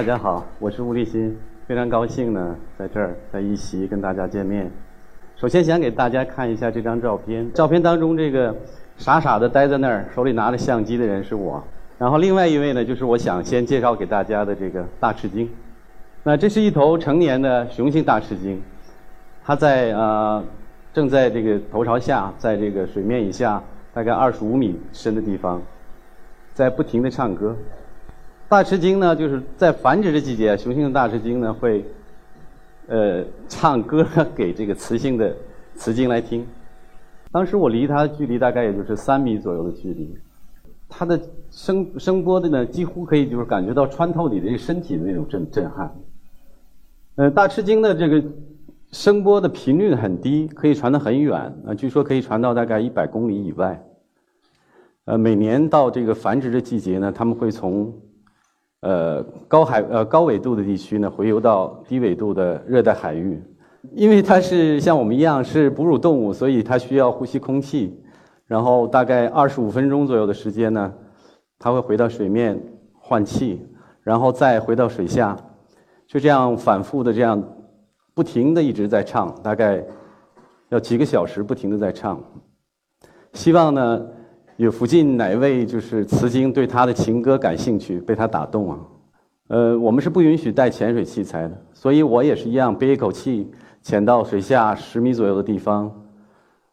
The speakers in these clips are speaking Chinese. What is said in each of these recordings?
大家好，我是吴立新，非常高兴呢，在这儿在一席跟大家见面。首先想给大家看一下这张照片，照片当中这个傻傻的待在那儿，手里拿着相机的人是我。然后另外一位呢，就是我想先介绍给大家的这个大赤鲸。那这是一头成年的雄性大赤鲸，它在呃正在这个头朝下，在这个水面以下大概二十五米深的地方，在不停的唱歌。大赤鲸呢，就是在繁殖的季节，雄性的大赤鲸呢会，呃，唱歌给这个雌性的雌鲸来听。当时我离它距离大概也就是三米左右的距离，它的声声波的呢，几乎可以就是感觉到穿透你的身体的那种震震撼。呃，大赤鲸的这个声波的频率很低，可以传得很远，啊，据说可以传到大概一百公里以外。呃，每年到这个繁殖的季节呢，他们会从呃，高海呃高纬度的地区呢，回游到低纬度的热带海域，因为它是像我们一样是哺乳动物，所以它需要呼吸空气。然后大概二十五分钟左右的时间呢，它会回到水面换气，然后再回到水下，就这样反复的这样不停的一直在唱，大概要几个小时不停的在唱。希望呢。有附近哪位就是雌鲸对他的情歌感兴趣，被他打动啊？呃，我们是不允许带潜水器材的，所以我也是一样，憋一口气潜到水下十米左右的地方，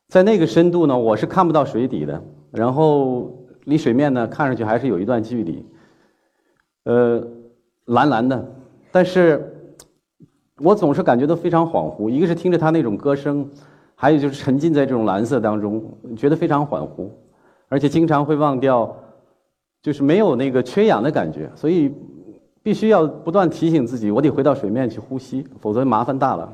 在那个深度呢，我是看不到水底的，然后离水面呢看上去还是有一段距离，呃，蓝蓝的，但是我总是感觉到非常恍惚，一个是听着他那种歌声，还有就是沉浸在这种蓝色当中，觉得非常恍惚。而且经常会忘掉，就是没有那个缺氧的感觉，所以必须要不断提醒自己，我得回到水面去呼吸，否则麻烦大了。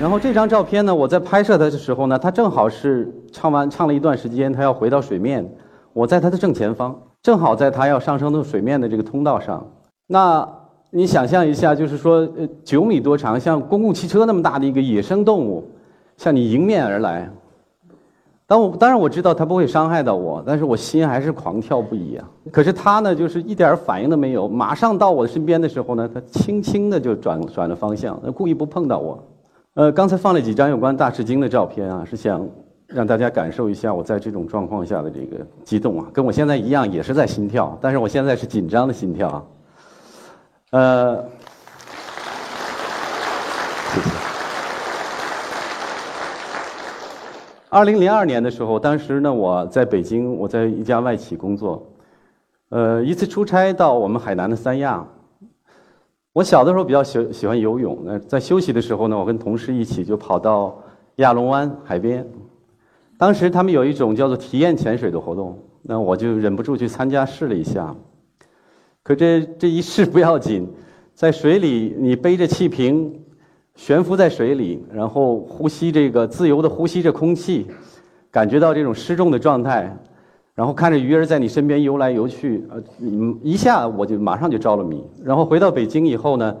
然后这张照片呢，我在拍摄它的时候呢，它正好是唱完唱了一段时间，它要回到水面，我在它的正前方，正好在它要上升到水面的这个通道上。那你想象一下，就是说，呃，九米多长，像公共汽车那么大的一个野生动物，向你迎面而来。当我当然我知道它不会伤害到我，但是我心还是狂跳不已啊。可是它呢，就是一点反应都没有。马上到我身边的时候呢，它轻轻的就转转了方向，故意不碰到我。呃，刚才放了几张有关大赤鲸的照片啊，是想让大家感受一下我在这种状况下的这个激动啊，跟我现在一样，也是在心跳，但是我现在是紧张的心跳。呃。二零零二年的时候，当时呢，我在北京，我在一家外企工作。呃，一次出差到我们海南的三亚。我小的时候比较喜喜欢游泳，那在休息的时候呢，我跟同事一起就跑到亚龙湾海边。当时他们有一种叫做体验潜水的活动，那我就忍不住去参加试了一下。可这这一试不要紧，在水里你背着气瓶。悬浮在水里，然后呼吸这个自由的呼吸着空气，感觉到这种失重的状态，然后看着鱼儿在你身边游来游去，呃，一下我就马上就着了迷。然后回到北京以后呢，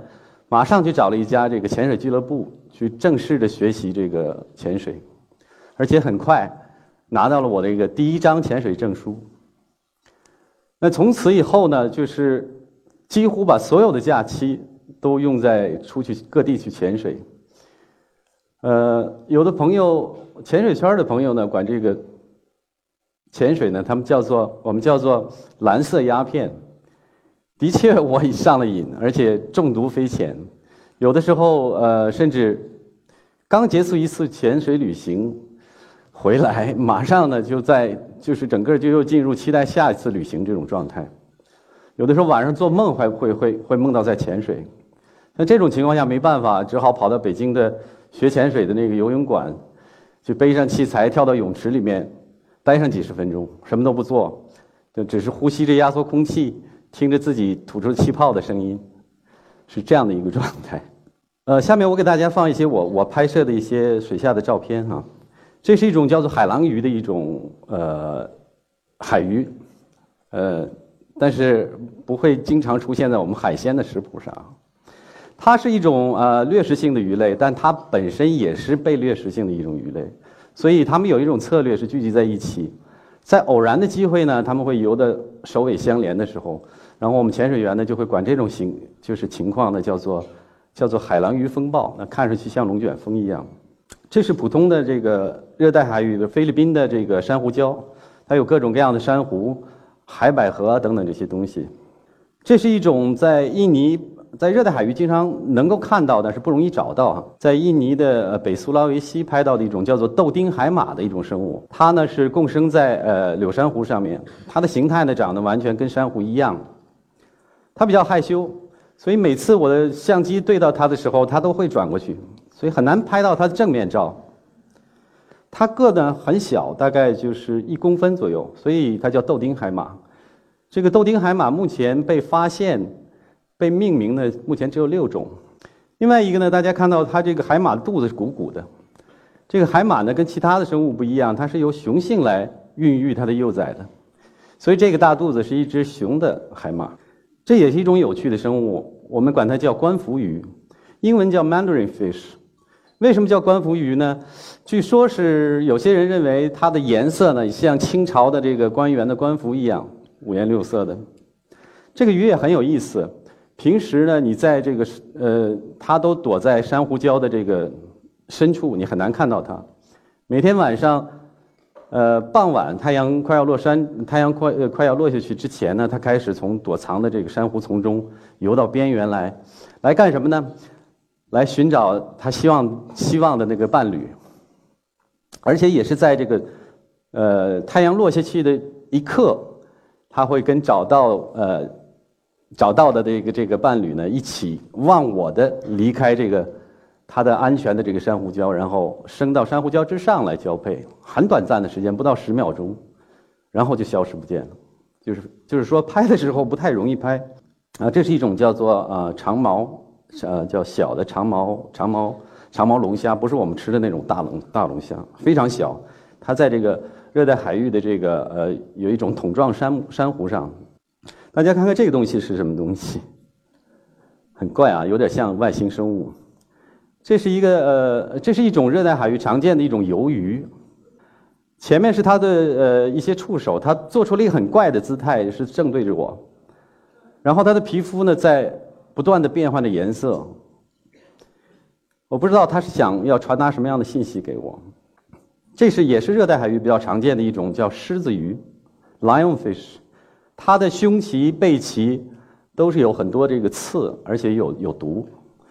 马上就找了一家这个潜水俱乐部去正式的学习这个潜水，而且很快拿到了我的一个第一张潜水证书。那从此以后呢，就是几乎把所有的假期。都用在出去各地去潜水。呃，有的朋友潜水圈的朋友呢，管这个潜水呢，他们叫做我们叫做蓝色鸦片。的确，我已上了瘾，而且中毒非浅。有的时候，呃，甚至刚结束一次潜水旅行回来，马上呢就在就是整个就又进入期待下一次旅行这种状态。有的时候晚上做梦还会会会梦到在潜水。那这种情况下没办法，只好跑到北京的学潜水的那个游泳馆，就背上器材跳到泳池里面，待上几十分钟，什么都不做，就只是呼吸着压缩空气，听着自己吐出气泡的声音，是这样的一个状态。呃，下面我给大家放一些我我拍摄的一些水下的照片哈。这是一种叫做海狼鱼的一种呃海鱼，呃，但是不会经常出现在我们海鲜的食谱上。它是一种呃掠食性的鱼类，但它本身也是被掠食性的一种鱼类，所以它们有一种策略是聚集在一起，在偶然的机会呢，他们会游的首尾相连的时候，然后我们潜水员呢就会管这种形就是情况呢叫做叫做海狼鱼风暴，那看上去像龙卷风一样。这是普通的这个热带海域的菲律宾的这个珊瑚礁，它有各种各样的珊瑚、海百合等等这些东西。这是一种在印尼在热带海域经常能够看到，但是不容易找到哈。在印尼的呃北苏拉维西拍到的一种叫做豆丁海马的一种生物，它呢是共生在呃柳珊瑚上面，它的形态呢长得完全跟珊瑚一样。它比较害羞，所以每次我的相机对到它的时候，它都会转过去。所以很难拍到它的正面照。它个呢很小，大概就是一公分左右，所以它叫豆丁海马。这个豆丁海马目前被发现、被命名的目前只有六种。另外一个呢，大家看到它这个海马的肚子是鼓鼓的。这个海马呢跟其他的生物不一样，它是由雄性来孕育它的幼崽的，所以这个大肚子是一只雄的海马。这也是一种有趣的生物，我们管它叫官服鱼，英文叫 Mandarin fish。为什么叫官服鱼呢？据说是有些人认为它的颜色呢像清朝的这个官员的官服一样五颜六色的。这个鱼也很有意思。平时呢，你在这个呃，它都躲在珊瑚礁的这个深处，你很难看到它。每天晚上，呃，傍晚太阳快要落山，太阳快呃快要落下去之前呢，它开始从躲藏的这个珊瑚丛中游到边缘来，来干什么呢？来寻找他希望希望的那个伴侣，而且也是在这个呃太阳落下去的一刻，他会跟找到呃找到的这个这个伴侣呢一起忘我的离开这个他的安全的这个珊瑚礁，然后升到珊瑚礁之上来交配，很短暂的时间，不到十秒钟，然后就消失不见了。就是就是说拍的时候不太容易拍啊，这是一种叫做呃长毛。呃，叫小的长毛长毛长毛龙虾，不是我们吃的那种大龙大龙虾，非常小。它在这个热带海域的这个呃，有一种桶状珊珊瑚上。大家看看这个东西是什么东西？很怪啊，有点像外星生物。这是一个呃，这是一种热带海域常见的一种鱿鱼。前面是它的呃一些触手，它做出了一个很怪的姿态，是正对着我。然后它的皮肤呢，在不断的变换着颜色，我不知道他是想要传达什么样的信息给我。这是也是热带海域比较常见的一种叫狮子鱼，lionfish，它的胸鳍、背鳍都是有很多这个刺，而且有有毒，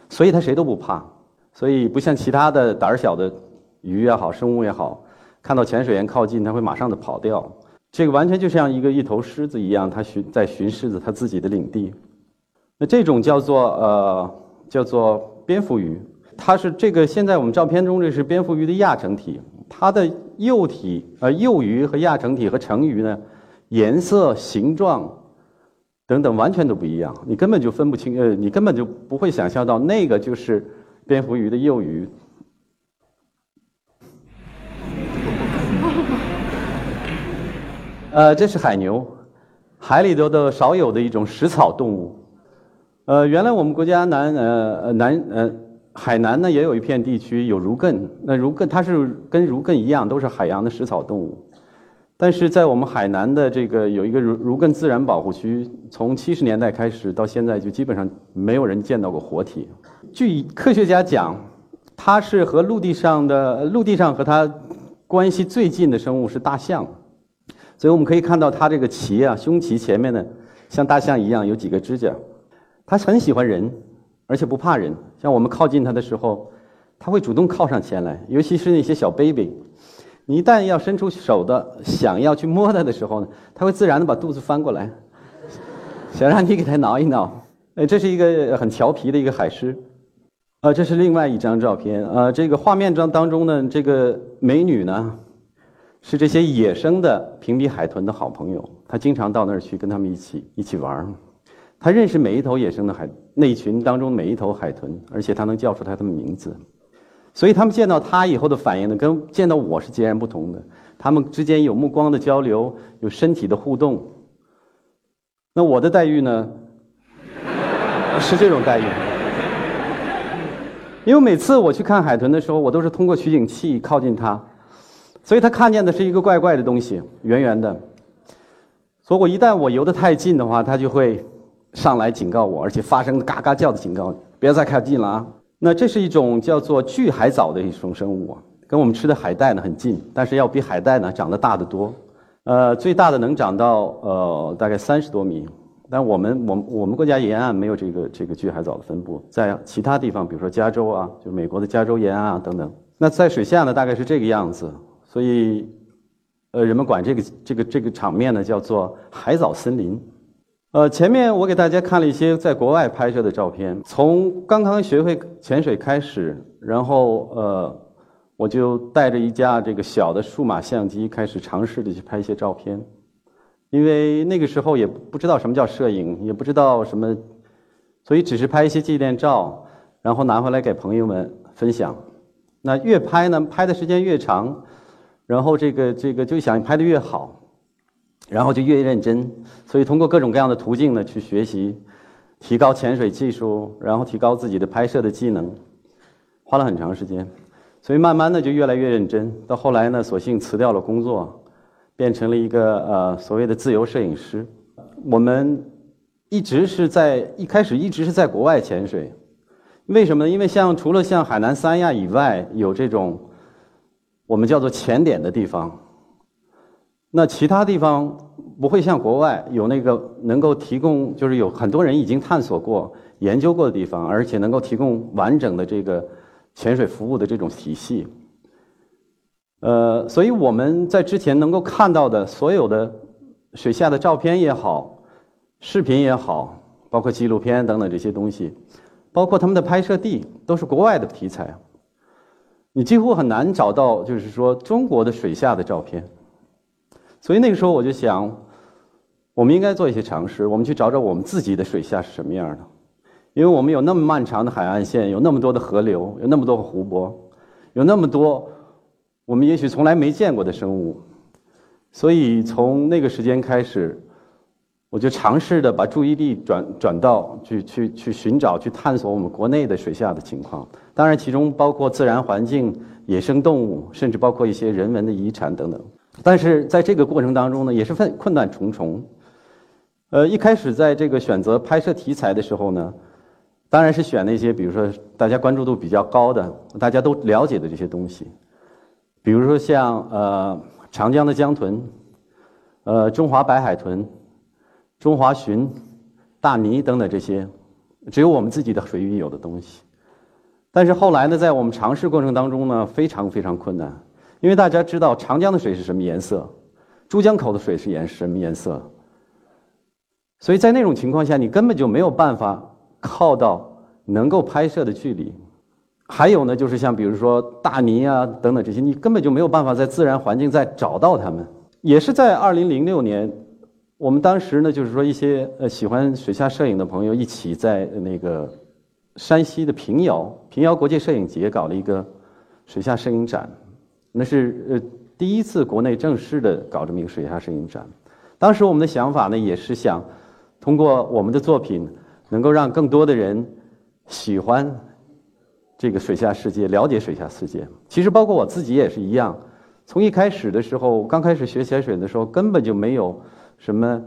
所以它谁都不怕。所以不像其他的胆小的鱼也好，生物也好，看到潜水员靠近，它会马上的跑掉。这个完全就像一个一头狮子一样，它巡在巡狮子它自己的领地。那这种叫做呃叫做蝙蝠鱼，它是这个现在我们照片中这是蝙蝠鱼的亚成体，它的幼体呃幼鱼和亚成体和成鱼呢，颜色、形状等等完全都不一样，你根本就分不清呃，你根本就不会想象到那个就是蝙蝠鱼的幼鱼。呃，这是海牛，海里头的少有的一种食草动物。呃，原来我们国家南呃南呃海南呢也有一片地区有儒艮，那儒艮它是跟儒艮一样都是海洋的食草动物，但是在我们海南的这个有一个如如艮自然保护区，从七十年代开始到现在就基本上没有人见到过活体。据科学家讲，它是和陆地上的陆地上和它关系最近的生物是大象，所以我们可以看到它这个鳍啊胸鳍前面呢像大象一样有几个指甲。它很喜欢人，而且不怕人。像我们靠近它的时候，它会主动靠上前来。尤其是那些小 baby，你一旦要伸出手的想要去摸它的时候呢，它会自然的把肚子翻过来，想让你给它挠一挠。哎，这是一个很调皮的一个海狮。呃，这是另外一张照片。呃，这个画面中当中呢，这个美女呢，是这些野生的平鼻海豚的好朋友。她经常到那儿去跟他们一起一起玩。儿。她认识每一头野生的海，那群当中每一头海豚，而且他能叫出它的名字，所以他们见到他以后的反应呢，跟见到我是截然不同的。他们之间有目光的交流，有身体的互动。那我的待遇呢，是这种待遇。因为每次我去看海豚的时候，我都是通过取景器靠近它，所以它看见的是一个怪怪的东西，圆圆的。所以我一旦我游得太近的话，它就会上来警告我，而且发声嘎嘎叫的警告，别再靠近了啊！那这是一种叫做巨海藻的一种生物啊，跟我们吃的海带呢很近，但是要比海带呢长得大得多。呃，最大的能长到呃大概三十多米，但我们我们我们国家沿岸没有这个这个巨海藻的分布，在其他地方，比如说加州啊，就美国的加州沿岸啊等等。那在水下呢，大概是这个样子，所以。呃，人们管这个这个这个场面呢叫做海藻森林。呃，前面我给大家看了一些在国外拍摄的照片，从刚刚学会潜水开始，然后呃，我就带着一架这个小的数码相机开始尝试的去拍一些照片，因为那个时候也不知道什么叫摄影，也不知道什么，所以只是拍一些纪念照，然后拿回来给朋友们分享。那越拍呢，拍的时间越长。然后这个这个就想拍的越好，然后就越认真，所以通过各种各样的途径呢去学习，提高潜水技术，然后提高自己的拍摄的技能，花了很长时间，所以慢慢的就越来越认真。到后来呢，索性辞掉了工作，变成了一个呃所谓的自由摄影师。我们一直是在一开始一直是在国外潜水，为什么呢？因为像除了像海南三亚以外有这种。我们叫做潜点的地方，那其他地方不会像国外有那个能够提供，就是有很多人已经探索过、研究过的地方，而且能够提供完整的这个潜水服务的这种体系。呃，所以我们在之前能够看到的所有的水下的照片也好、视频也好，包括纪录片等等这些东西，包括他们的拍摄地，都是国外的题材。你几乎很难找到，就是说中国的水下的照片。所以那个时候我就想，我们应该做一些尝试，我们去找找我们自己的水下是什么样的。因为我们有那么漫长的海岸线，有那么多的河流，有那么多湖泊，有那么多我们也许从来没见过的生物。所以从那个时间开始。我就尝试的把注意力转转到去去去寻找、去探索我们国内的水下的情况。当然，其中包括自然环境、野生动物，甚至包括一些人文的遗产等等。但是在这个过程当中呢，也是困困难重重。呃，一开始在这个选择拍摄题材的时候呢，当然是选那些比如说大家关注度比较高的、大家都了解的这些东西，比如说像呃长江的江豚，呃中华白海豚。中华鲟、大鲵等等这些，只有我们自己的水域有的东西。但是后来呢，在我们尝试过程当中呢，非常非常困难，因为大家知道长江的水是什么颜色，珠江口的水是颜什么颜色，所以在那种情况下，你根本就没有办法靠到能够拍摄的距离。还有呢，就是像比如说大鲵啊等等这些，你根本就没有办法在自然环境再找到它们。也是在二零零六年。我们当时呢，就是说一些呃喜欢水下摄影的朋友一起在那个山西的平遥平遥国际摄影节搞了一个水下摄影展，那是呃第一次国内正式的搞这么一个水下摄影展。当时我们的想法呢，也是想通过我们的作品，能够让更多的人喜欢这个水下世界，了解水下世界。其实包括我自己也是一样，从一开始的时候，刚开始学潜水的时候，根本就没有。什么，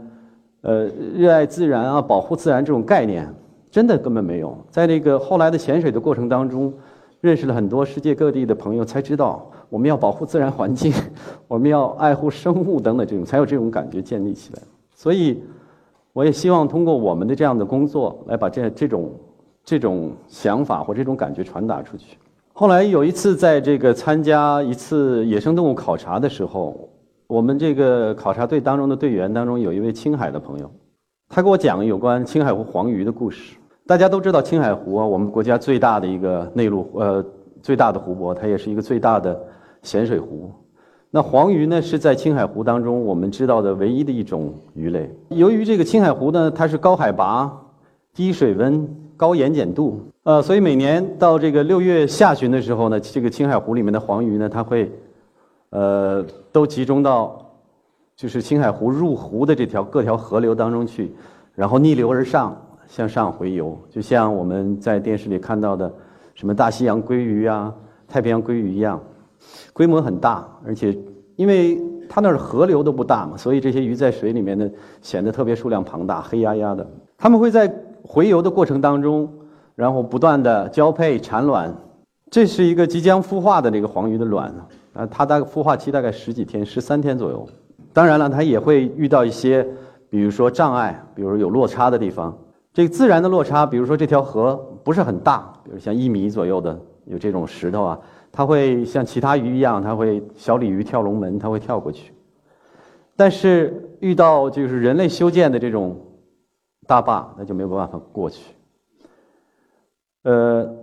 呃，热爱自然啊，保护自然这种概念，真的根本没有。在那个后来的潜水的过程当中，认识了很多世界各地的朋友，才知道我们要保护自然环境，我们要爱护生物等等这种，才有这种感觉建立起来。所以，我也希望通过我们的这样的工作，来把这这种这种想法或这种感觉传达出去。后来有一次在这个参加一次野生动物考察的时候。我们这个考察队当中的队员当中有一位青海的朋友，他给我讲有关青海湖黄鱼的故事。大家都知道青海湖啊，我们国家最大的一个内陆呃最大的湖泊，它也是一个最大的咸水湖。那黄鱼呢是在青海湖当中我们知道的唯一的一种鱼类。由于这个青海湖呢，它是高海拔、低水温、高盐碱度，呃，所以每年到这个六月下旬的时候呢，这个青海湖里面的黄鱼呢，它会。呃，都集中到就是青海湖入湖的这条各条河流当中去，然后逆流而上向上回游，就像我们在电视里看到的什么大西洋鲑鱼啊、太平洋鲑鱼一样，规模很大，而且因为它那儿河流都不大嘛，所以这些鱼在水里面呢显得特别数量庞大，黑压压的。它们会在回游的过程当中，然后不断的交配产卵。这是一个即将孵化的这个黄鱼的卵啊，它大概孵化期大概十几天，十三天左右。当然了，它也会遇到一些，比如说障碍，比如有落差的地方。这个自然的落差，比如说这条河不是很大，比如像一米左右的有这种石头啊，它会像其他鱼一样，它会小鲤鱼跳龙门，它会跳过去。但是遇到就是人类修建的这种大坝，那就没有办法过去。呃，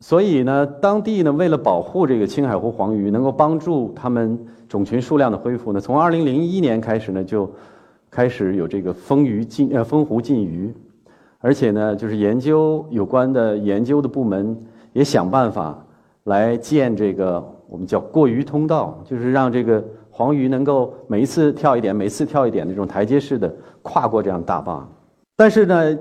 所以呢，当地呢为了保护这个青海湖黄鱼，能够帮助它们种群数量的恢复呢，从二零零一年开始呢，就开始有这个封鱼禁呃封湖禁鱼。而且呢，就是研究有关的研究的部门也想办法来建这个我们叫过鱼通道，就是让这个黄鱼能够每一次跳一点，每次跳一点那种台阶式的跨过这样大坝。但是呢，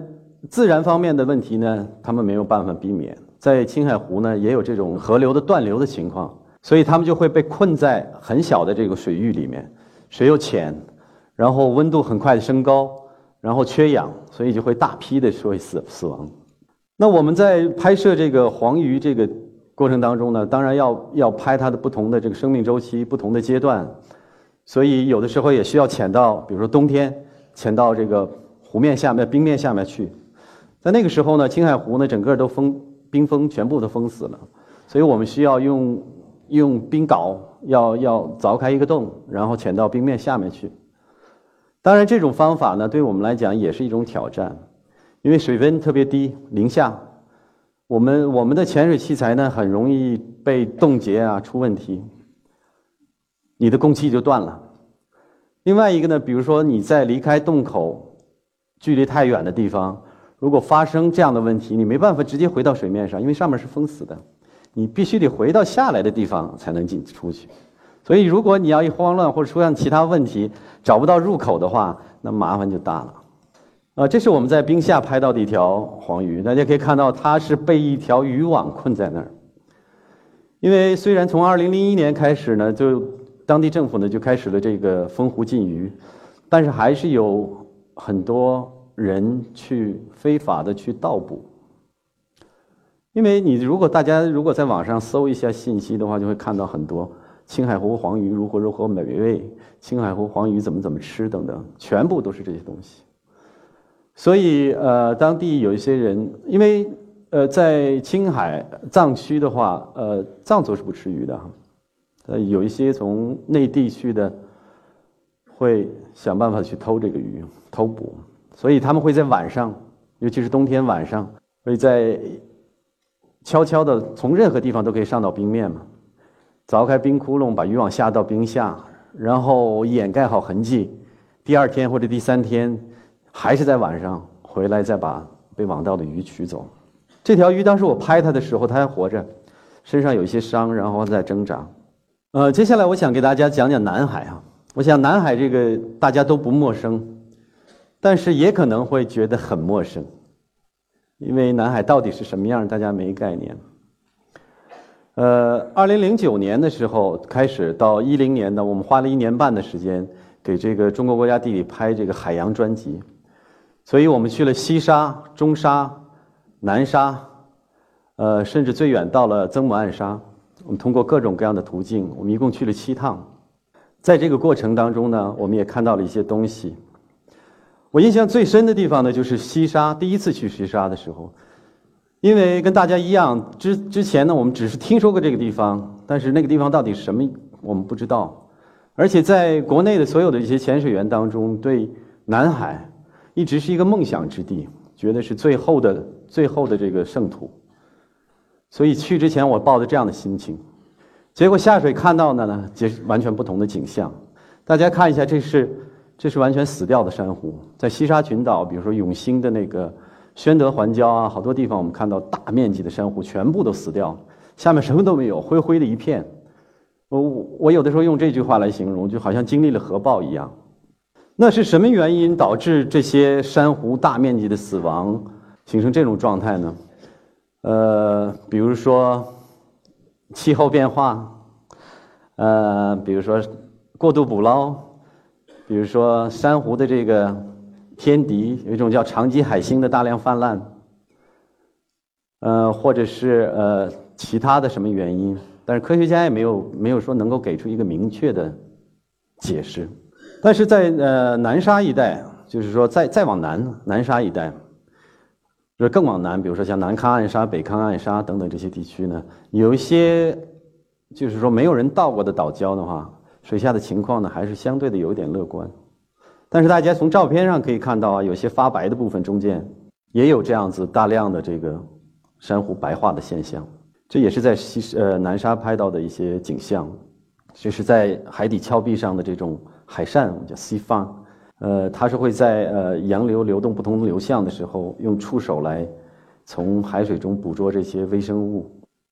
自然方面的问题呢，他们没有办法避免。在青海湖呢，也有这种河流的断流的情况，所以他们就会被困在很小的这个水域里面，水又浅，然后温度很快的升高。然后缺氧，所以就会大批的会死死亡。那我们在拍摄这个黄鱼这个过程当中呢，当然要要拍它的不同的这个生命周期、不同的阶段，所以有的时候也需要潜到，比如说冬天潜到这个湖面下面、冰面下面去。在那个时候呢，青海湖呢整个都封冰封，全部都封死了，所以我们需要用用冰镐要要凿开一个洞，然后潜到冰面下面去。当然，这种方法呢，对我们来讲也是一种挑战，因为水温特别低，零下，我们我们的潜水器材呢很容易被冻结啊，出问题，你的供气就断了。另外一个呢，比如说你在离开洞口距离太远的地方，如果发生这样的问题，你没办法直接回到水面上，因为上面是封死的，你必须得回到下来的地方才能进出去。所以，如果你要一慌乱或者出现其他问题，找不到入口的话，那麻烦就大了。啊，这是我们在冰下拍到的一条黄鱼，大家可以看到它是被一条渔网困在那儿。因为虽然从2001年开始呢，就当地政府呢就开始了这个封湖禁渔，但是还是有很多人去非法的去盗捕。因为你如果大家如果在网上搜一下信息的话，就会看到很多。青海湖黄鱼如何如何美味？青海湖黄鱼怎么怎么吃？等等，全部都是这些东西。所以，呃，当地有一些人，因为呃，在青海藏区的话，呃，藏族是不吃鱼的，呃，有一些从内地去的，会想办法去偷这个鱼，偷捕。所以他们会在晚上，尤其是冬天晚上，会在悄悄的从任何地方都可以上到冰面嘛。凿开冰窟窿，把渔网下到冰下，然后掩盖好痕迹。第二天或者第三天，还是在晚上回来，再把被网到的鱼取走。这条鱼当时我拍它的时候，它还活着，身上有一些伤，然后在挣扎。呃，接下来我想给大家讲讲南海啊。我想南海这个大家都不陌生，但是也可能会觉得很陌生，因为南海到底是什么样，大家没概念。呃，二零零九年的时候开始到一零年呢，我们花了一年半的时间给这个中国国家地理拍这个海洋专辑，所以我们去了西沙、中沙、南沙，呃，甚至最远到了曾母暗沙。我们通过各种各样的途径，我们一共去了七趟。在这个过程当中呢，我们也看到了一些东西。我印象最深的地方呢，就是西沙。第一次去西沙的时候。因为跟大家一样，之之前呢，我们只是听说过这个地方，但是那个地方到底是什么，我们不知道。而且在国内的所有的一些潜水员当中，对南海一直是一个梦想之地，觉得是最后的最后的这个圣土。所以去之前，我抱着这样的心情，结果下水看到的呢，就是完全不同的景象。大家看一下，这是这是完全死掉的珊瑚，在西沙群岛，比如说永兴的那个。宣德环礁啊，好多地方我们看到大面积的珊瑚全部都死掉了，下面什么都没有，灰灰的一片。我我有的时候用这句话来形容，就好像经历了核爆一样。那是什么原因导致这些珊瑚大面积的死亡，形成这种状态呢？呃，比如说气候变化，呃，比如说过度捕捞，比如说珊瑚的这个天敌，有一种叫长鳍海星的大量泛滥，呃，或者是呃其他的什么原因，但是科学家也没有没有说能够给出一个明确的解释。但是在呃南沙一带，就是说再再往南南沙一带，就是更往南，比如说像南康暗沙、北康暗沙等等这些地区呢，有一些就是说没有人到过的岛礁的话。水下的情况呢，还是相对的有点乐观，但是大家从照片上可以看到啊，有些发白的部分中间也有这样子大量的这个珊瑚白化的现象，这也是在西呃南沙拍到的一些景象，这是在海底峭壁上的这种海扇，我们叫西方，呃，它是会在呃洋流流动不同流向的时候，用触手来从海水中捕捉这些微生物。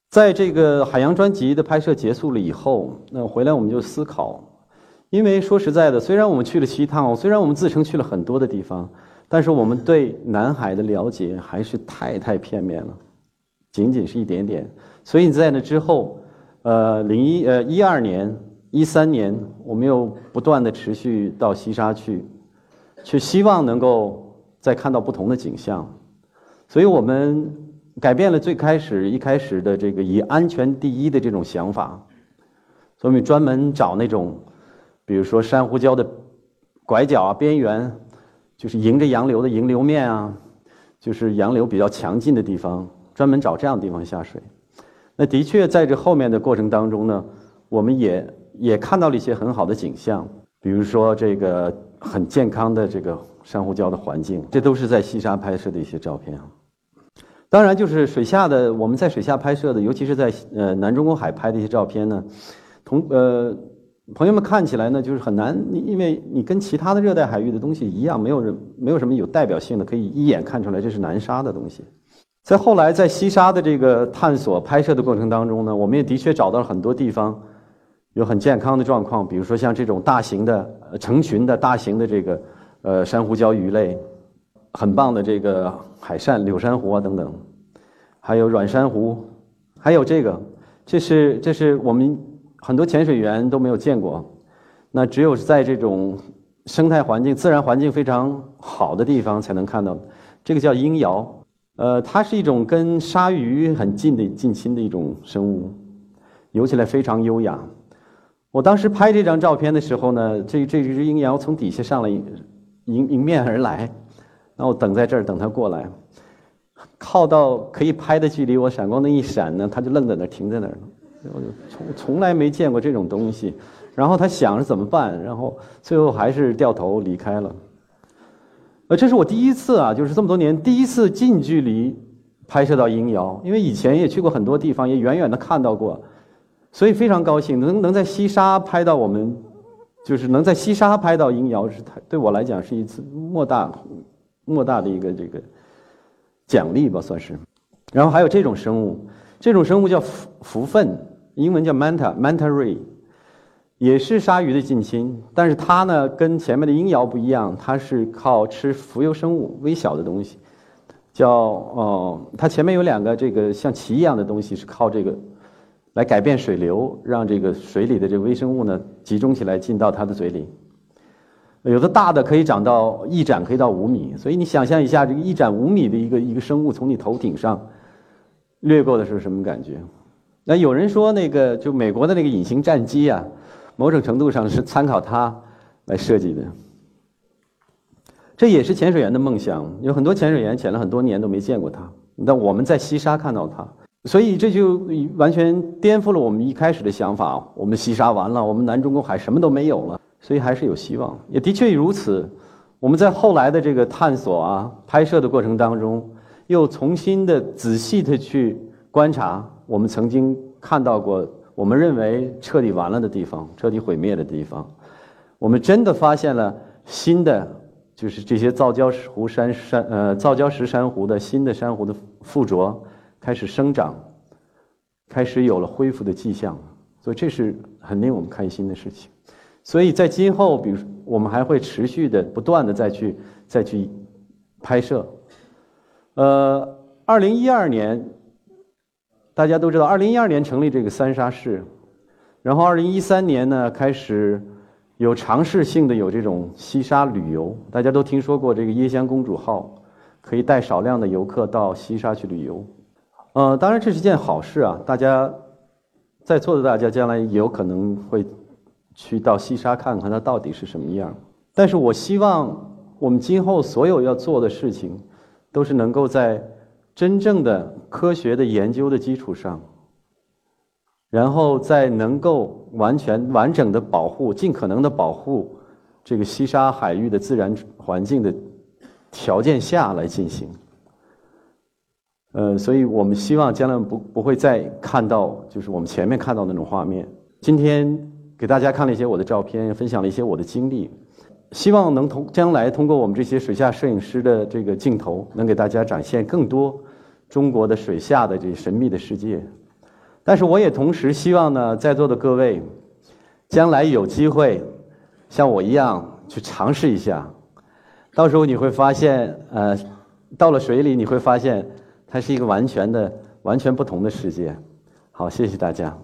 在这个海洋专辑的拍摄结束了以后，那回来我们就思考，因为说实在的，虽然我们去了七趟，虽然我们自称去了很多的地方，但是我们对南海的了解还是太太片面了，仅仅是一点点。所以在那之后，呃，零一呃一二年、一三年，我们又不断的持续到西沙去，去希望能够再看到不同的景象，所以我们。改变了最开始一开始的这个以安全第一的这种想法，所以我们专门找那种，比如说珊瑚礁的拐角啊、边缘，就是迎着洋流的迎流面啊，就是洋流比较强劲的地方，专门找这样的地方下水。那的确在这后面的过程当中呢，我们也也看到了一些很好的景象，比如说这个很健康的这个珊瑚礁的环境，这都是在西沙拍摄的一些照片啊。当然，就是水下的我们在水下拍摄的，尤其是在呃南中国海拍的一些照片呢，同呃朋友们看起来呢，就是很难，因为你跟其他的热带海域的东西一样，没有人没有什么有代表性的可以一眼看出来这是南沙的东西。在后来在西沙的这个探索拍摄的过程当中呢，我们也的确找到了很多地方有很健康的状况，比如说像这种大型的成群的大型的这个呃珊瑚礁鱼类。很棒的这个海扇、柳珊瑚啊等等，还有软珊瑚，还有这个，这是这是我们很多潜水员都没有见过，那只有在这种生态环境、自然环境非常好的地方才能看到。这个叫鹰鳐，呃，它是一种跟鲨鱼很近的近亲的一种生物，游起来非常优雅。我当时拍这张照片的时候呢，这这只鹰鳐从底下上来迎迎面而来。那我等在这儿，等它过来，靠到可以拍的距离，我闪光灯一闪呢，它就愣在那儿，停在那儿了。我就从从来没见过这种东西，然后他想着怎么办，然后最后还是掉头离开了。呃，这是我第一次啊，就是这么多年第一次近距离拍摄到鹰鳐，因为以前也去过很多地方，也远远的看到过，所以非常高兴能能在西沙拍到我们，就是能在西沙拍到鹰鳐，是太对我来讲是一次莫大。莫大的一个这个奖励吧，算是。然后还有这种生物，这种生物叫浮浮粪，英文叫 manta manta ray，也是鲨鱼的近亲，但是它呢跟前面的鹰鳐不一样，它是靠吃浮游生物，微小的东西，叫哦，它前面有两个这个像鳍一样的东西，是靠这个来改变水流，让这个水里的这个微生物呢集中起来进到它的嘴里。有的大的可以长到一展，可以到五米，所以你想象一下，这个一展五米的一个一个生物从你头顶上掠过的时候什么感觉？那有人说，那个就美国的那个隐形战机啊，某种程度上是参考它来设计的。这也是潜水员的梦想，有很多潜水员潜了很多年都没见过它，但我们在西沙看到它，所以这就完全颠覆了我们一开始的想法。我们西沙完了，我们南中国海什么都没有了。所以还是有希望，也的确如此。我们在后来的这个探索啊、拍摄的过程当中，又重新的仔细的去观察我们曾经看到过、我们认为彻底完了的地方、彻底毁灭的地方。我们真的发现了新的，就是这些造礁石湖山山呃造礁石珊瑚的新的珊瑚的附着开始生长，开始有了恢复的迹象。所以这是很令我们开心的事情。所以在今后，比如我们还会持续的、不断的再去、再去拍摄。呃，二零一二年，大家都知道，二零一二年成立这个三沙市，然后二零一三年呢开始有尝试性的有这种西沙旅游，大家都听说过这个椰香公主号，可以带少量的游客到西沙去旅游。呃，当然这是件好事啊，大家在座的大家将来也有可能会去到西沙看看它到底是什么样。但是我希望我们今后所有要做的事情，都是能够在真正的科学的研究的基础上。然后在能够完全完整的保护、尽可能的保护这个西沙海域的自然环境的条件下来进行。呃，所以我们希望将来不不会再看到就是我们前面看到那种画面。今天给大家看了一些我的照片，分享了一些我的经历，希望能通将来通过我们这些水下摄影师的这个镜头，能给大家展现更多中国的水下的这神秘的世界。但是我也同时希望呢，在座的各位，将来有机会像我一样去尝试一下，到时候你会发现，呃，到了水里你会发现，它是一个完全的、完全不同的世界。好，谢谢大家。